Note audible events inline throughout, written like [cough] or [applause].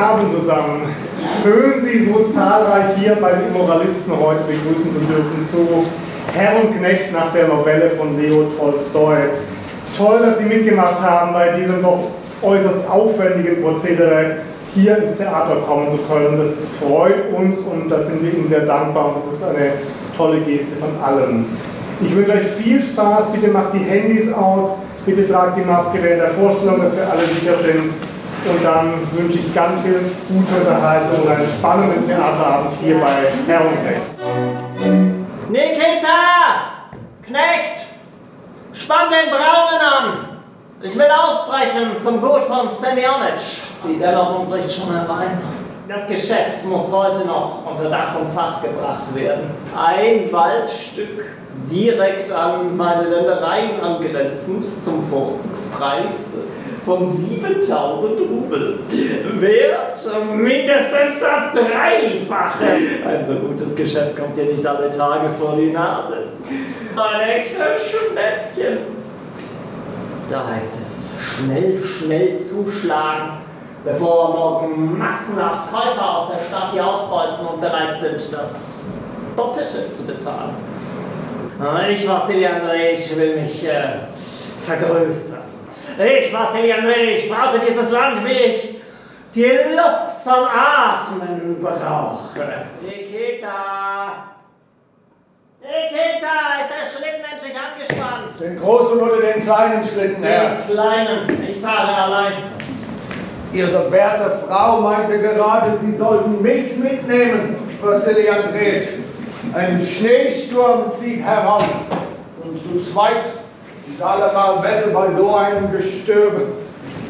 Abend zusammen. Schön, Sie so zahlreich hier bei den Immoralisten heute begrüßen zu dürfen zu Herr und Knecht nach der Novelle von Leo Tolstoi. Toll, dass Sie mitgemacht haben, bei diesem doch äußerst aufwendigen Prozedere hier ins Theater kommen zu können. Das freut uns und da sind wir Ihnen sehr dankbar und das ist eine tolle Geste von allen. Ich wünsche euch viel Spaß, bitte macht die Handys aus, bitte tragt die Maske während der Vorstellung, dass wir alle sicher sind. Und dann wünsche ich ganz viel gute Unterhaltung und einen spannenden Theaterabend hier bei Herr und Knecht. Nikita! Knecht! Spann den Braunen an! Ich will aufbrechen zum Gut von Semyonic. Die Dämmerung bricht schon herein. Das Geschäft muss heute noch unter Dach und Fach gebracht werden. Ein Waldstück direkt an meine Ländereien angrenzend zum Vorzugspreis von 7000 Rubel. Wert mindestens das Dreifache. Ein so gutes Geschäft kommt dir nicht alle Tage vor die Nase. Ein echtes Schnäppchen. Da heißt es, schnell, schnell zuschlagen, bevor morgen massenhaft Käufer aus der Stadt hier aufkreuzen und bereit sind, das Doppelte zu bezahlen. Ich, Vassili Andrejitsch, will mich äh, vergrößern. Ich, Vassili Andrejitsch, brauche dieses Land, wie ich die Luft zum Atmen brauche. Nikita! Nikita, ist der Schlitten endlich angespannt? Den großen oder den kleinen Schlitten, Herr? Den kleinen, ich fahre allein. Ihre werte Frau meinte gerade, Sie sollten mich mitnehmen, Vassili Andrejitsch. Ein Schneesturm zieht heran. Und zu zweit ist allemal besser bei so einem Gestöbe.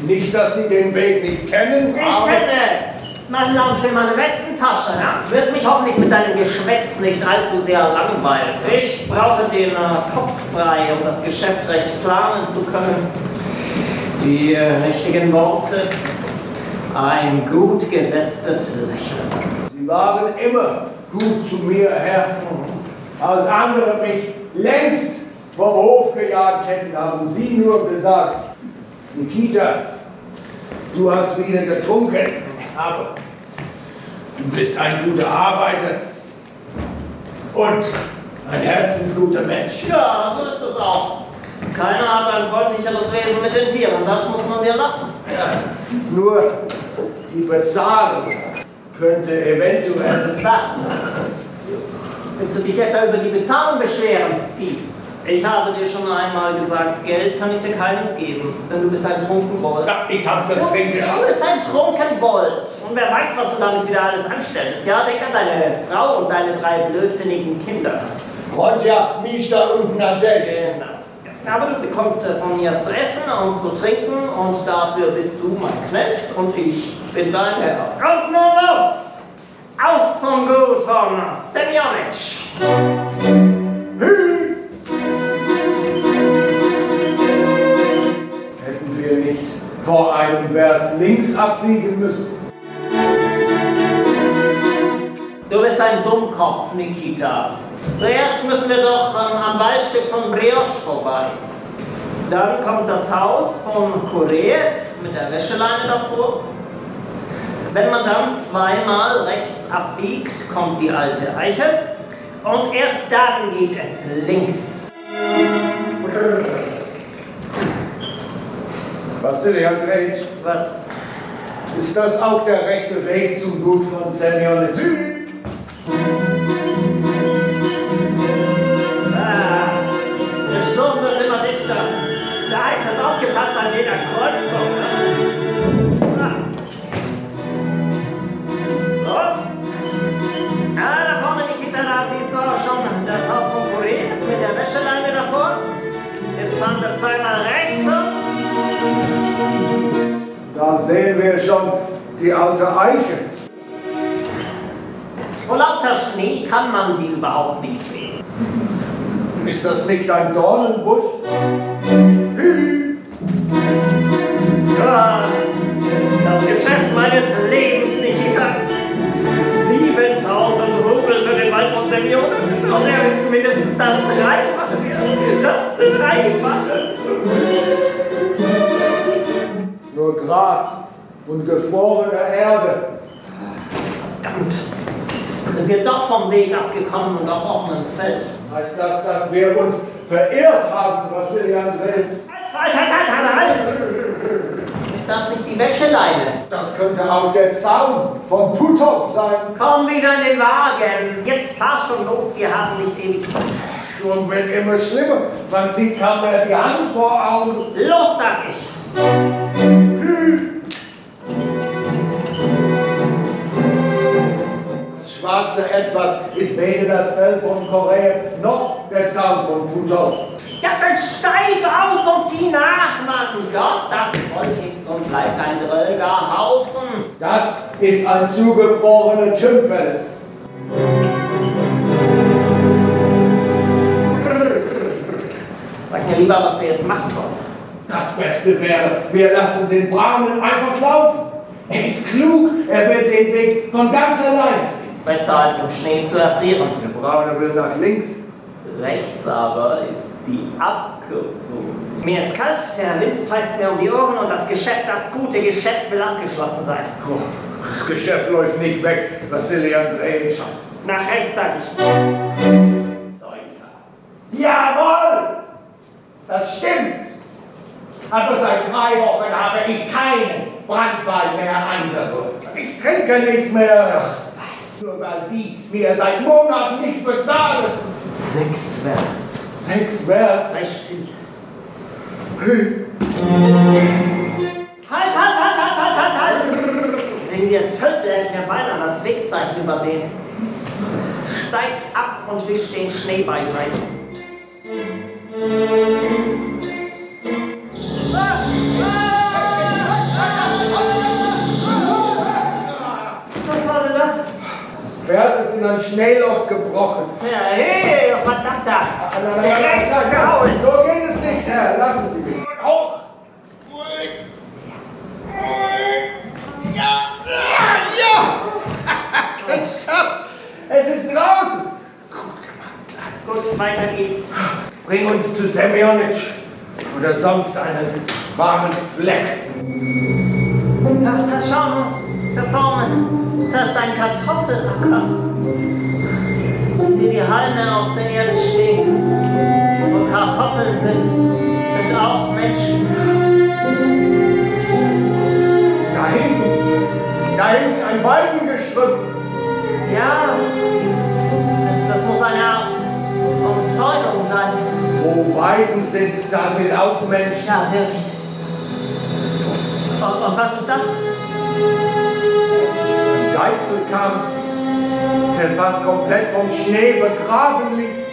Nicht, dass Sie den Weg nicht kennen, Ich aber... kenne mein Land für meine Westentasche. Ja? Du wirst mich hoffentlich mit deinem Geschwätz nicht allzu sehr langweilen. Ich brauche den äh, Kopf frei, um das Geschäft recht planen zu können. Die äh, richtigen Worte, ein gut gesetztes Lächeln. Sie waren immer gut zu mir, Herr. Als andere mich längst vom Hof gejagt hätten, haben Sie nur gesagt, Nikita, du hast wieder getrunken, aber du bist ein guter Arbeiter und ein herzensguter Mensch. Ja, so ist es auch. Keiner hat ein freundlicheres Wesen mit den Tieren. Das muss man dir lassen. Ja, nur die Bezahlung könnte eventuell... Was? Willst du dich etwa über die Bezahlung beschweren, Vieh? Ich habe dir schon einmal gesagt, Geld kann ich dir keines geben, denn du bist ein Trunkenbold. Ja, ich hab das Trinken Du bist ein Trunkenbold. Und wer weiß, was du damit wieder alles anstellst. Ja, denk an deine Frau und deine drei blödsinnigen Kinder. Rodja, Mishta und Nadesh. Genau. Aber du bekommst äh, von mir zu essen und zu trinken und dafür bist du mein Knecht und ich bin dein Herr. Und nun los! Auf zum Gut von Semyonich! Hätten vor einem Vers links abbiegen müssen? Du bist ein Dummkopf, Nikita. Zuerst müssen wir doch am Waldstück von Brioche vorbei. Dann kommt das Haus von Kureev mit der Wäscheleine davor. Wenn man dann zweimal rechts abbiegt, kommt die alte Eiche. Und erst dann geht es links. [laughs] Vassili Andrejitsch, Was? ist das auch der rechte Weg zum Gut von Semyonitsch? Ah, der Sturm wird immer dichter. Da heißt es aufgepasst an jeder Kreuzung. Ah. So. Ah, da vorne, Nikita, da siehst du auch schon das Haus von Korea mit der Wäscheleine davor. Jetzt fahren wir zweimal rechts Da sehen wir schon die alte Eiche. Vor lauter Schnee kann man die überhaupt nicht sehen. Ist das nicht ein Dornenbusch? Ja, das Geschäft meines Lebens, Nikita. 7000 Rubel für den Wald von Semyon. Und er ist mindestens das Dreifache. Das Dreifache. Gras und gefrorener Erde. Verdammt! Sind wir doch vom Weg abgekommen und auf offenem Feld. Heißt das, dass wir uns verirrt haben, Wassili Andrej? Halt, halt, halt, halt, halt! Ist das nicht die Wäscheleine? Das könnte auch der Zaun von Putov sein. Komm wieder in den Wagen! Jetzt fahr schon los, wir haben nicht ewig Zeit. Sturm wird immer schlimmer. Man sieht kaum mehr die Hand vor Augen. Los, sag ich! Das schwarze Etwas ist weder das Fell von Korea noch der Zaun von Putov. Ja, dann steig aus und zieh nach, Mann! Gott, das Volk ist und bleibt ein dröger Haufen! Das ist ein zugefrorener Tümpel. Sag mir lieber, was wir jetzt machen sollen. Das Beste wäre, wir lassen den Brahmen einfach laufen. Er ist klug, er wird den Weg von ganz alleine finden. Besser als im Schnee zu erfrieren. Der Braune will nach links. Rechts aber ist die Abkürzung. Mir ist kalt, der Wind pfeift mir um die Ohren und das Geschäft, das gute Geschäft will abgeschlossen sein. Oh, das Geschäft läuft nicht weg, Wassili Andrejitsch. Nach rechts sag ich. Säufer. Jawohl! Das stimmt. Aber seit drei Wochen habe ich keinen Brandwein mehr angerührt. Ich trinke nicht mehr. Ach, was? Nur weil Sie mir seit Monaten nichts bezahlen. Sechs Werst. Sechs Vers. Sei still. Halt, halt, halt, halt, halt, halt, halt! Wenn wir töten, hätten wir beinahe das Wegzeichen übersehen. Steig ab und wisch den Schnee beiseite. Das Pferd ist in ein Schneeloch gebrochen. Ja, hey, ihr verdammter! Drecksgaul! So geht es nicht, Herr. Lassen Sie mich. Auch. [laughs] Es ist draußen. Gut, weiter geht's. Bring uns zu Semyonitsch oder sonst einen warmen Fleck. Da, da schau mal, da vorne, da ist ein Kartoffelacker. Ich sehe die Halme aus der Erde stehen. Wo Kartoffeln sind, sind auch Menschen. Da hinten, da hinten ein Weidengestrüpp. Ja, das, das muss eine Art Umzäunung sein. Wo Weiden sind, da sind auch Menschen. Ja, sehr richtig. Und, und was ist das? Deichselkamm, der fast komplett vom Schnee begraben liegt.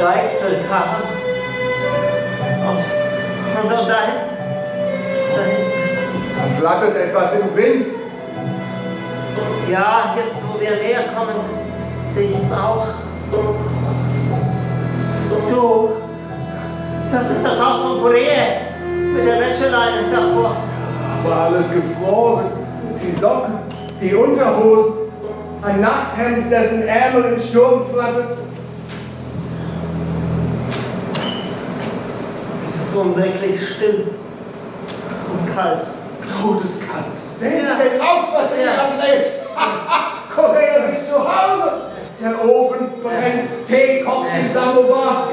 Deichselkarren. Und, und, und dahin? dahin? Da flattert etwas im Wind. Ja, jetzt wo wir näher kommen, sehe ich es auch. Du, das ist das Haus von Korea mit der Wäscheleine davor. Aber alles gefroren. Die Socken, die Unterhosen, ein Nachthemd, dessen Ärmel im Sturm flattert. Es ist unsäglich still und kalt. Todeskalt. Sehen. Sie denn auch, was ihr Ja. anlebt? [laughs] Korea ist zu Hause. Der Ofen brennt, Tee kocht im Samovar.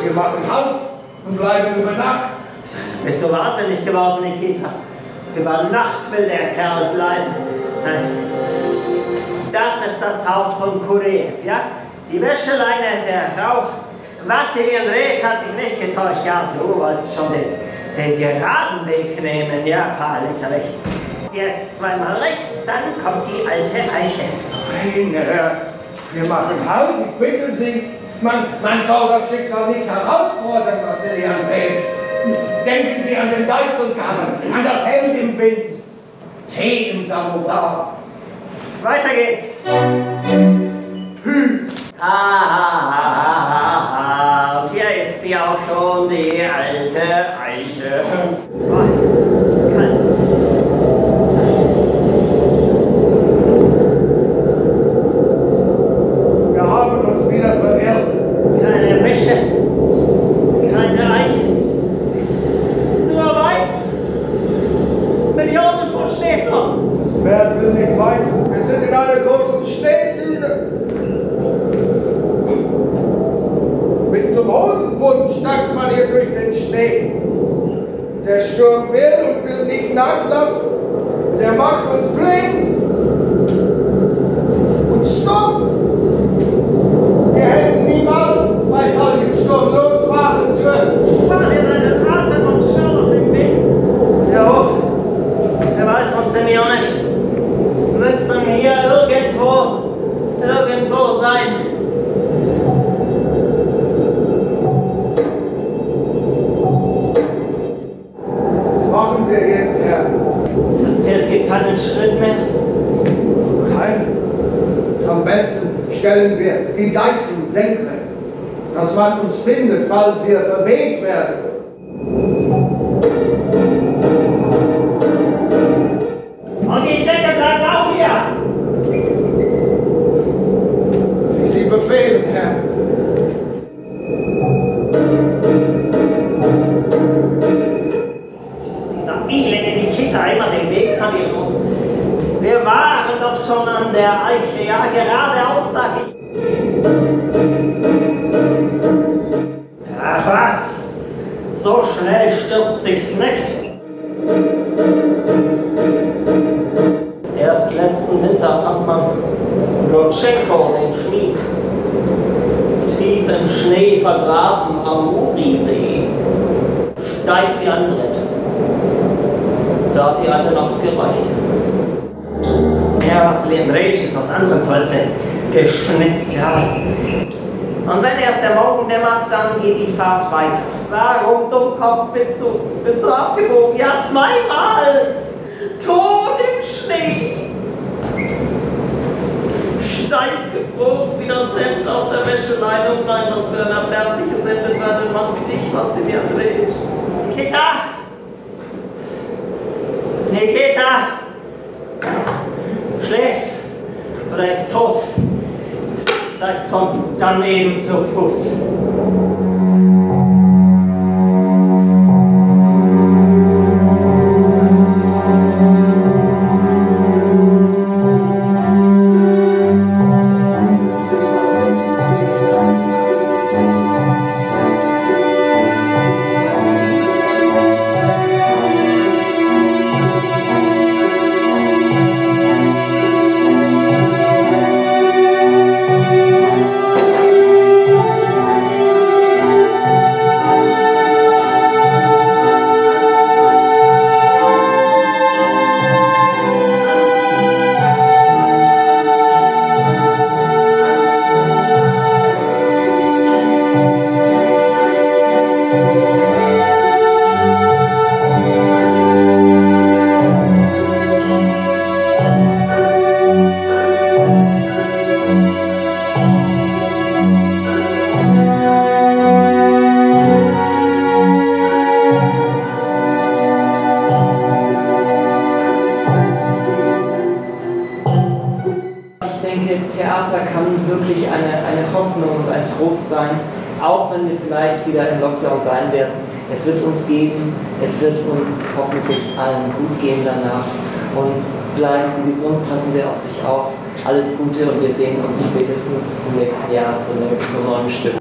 Wir machen Halt und bleiben über Nacht. Bist du wahnsinnig geworden, Nikita? Über Nacht will der Kerl bleiben. Das ist das Haus von Kureev, ja? Die Wäscheleine, der Rauch. Vassili Andrejitsch hat sich nicht getäuscht. Ja, du wolltest schon den, den geraden Weg nehmen. Ja, paar lächerlich. Jetzt zweimal rechts, dann kommt die alte Eiche. Nein, Herr, wir machen Halt, ich bitte Sie. Man, man soll das Schicksal nicht herausfordern, Vassili Andrejitsch. Denken Sie an den Deichselkammern, an das Hemd im Wind. Tee im Samovar. Weiter geht's. Ha, ha, ha, ha, ha. Und hier ist sie auch schon, die alte Eiche. Oh, kalt. Wir haben uns wieder verirrt. Keine Wäsche, keine Eiche. Nur weiß. Mit nicht weit. Wir sind in einer großen Schneedüne. Bis zum Hosenbund stachst man hier durch den Schnee. Der Sturm will und will nicht nachlassen. Der macht uns blind uns findet, letzten Winter fand man Lutschenko, den Schmied, tief im Schnee vergraben am Urisee, steif wie ein Brett. Da hat die eine noch gereicht. Ja, was Leandreisch ist aus anderem Holze geschnitzt, ja. Und wenn erst der Morgen dämmert, dann geht die Fahrt weiter. Warum, Dummkopf, bist du, bist du abgebogen? Ja, zweimal! Tot im Schnee! Steif gefroren wie das Hemd auf der Wäscheleine. Nein, was für ein erbärmliches Ende für einen Mann wie dich, was sie mir dreht. Kita! Nikita! Schläft oder ist tot. Sei es von daneben zu Fuß. Lockdown sein werden. Es wird uns geben, es wird uns hoffentlich allen gut gehen danach. Und bleiben Sie gesund, passen Sie auf sich auf. Alles Gute und wir sehen uns spätestens im nächsten Jahr zu einem neuen Stück.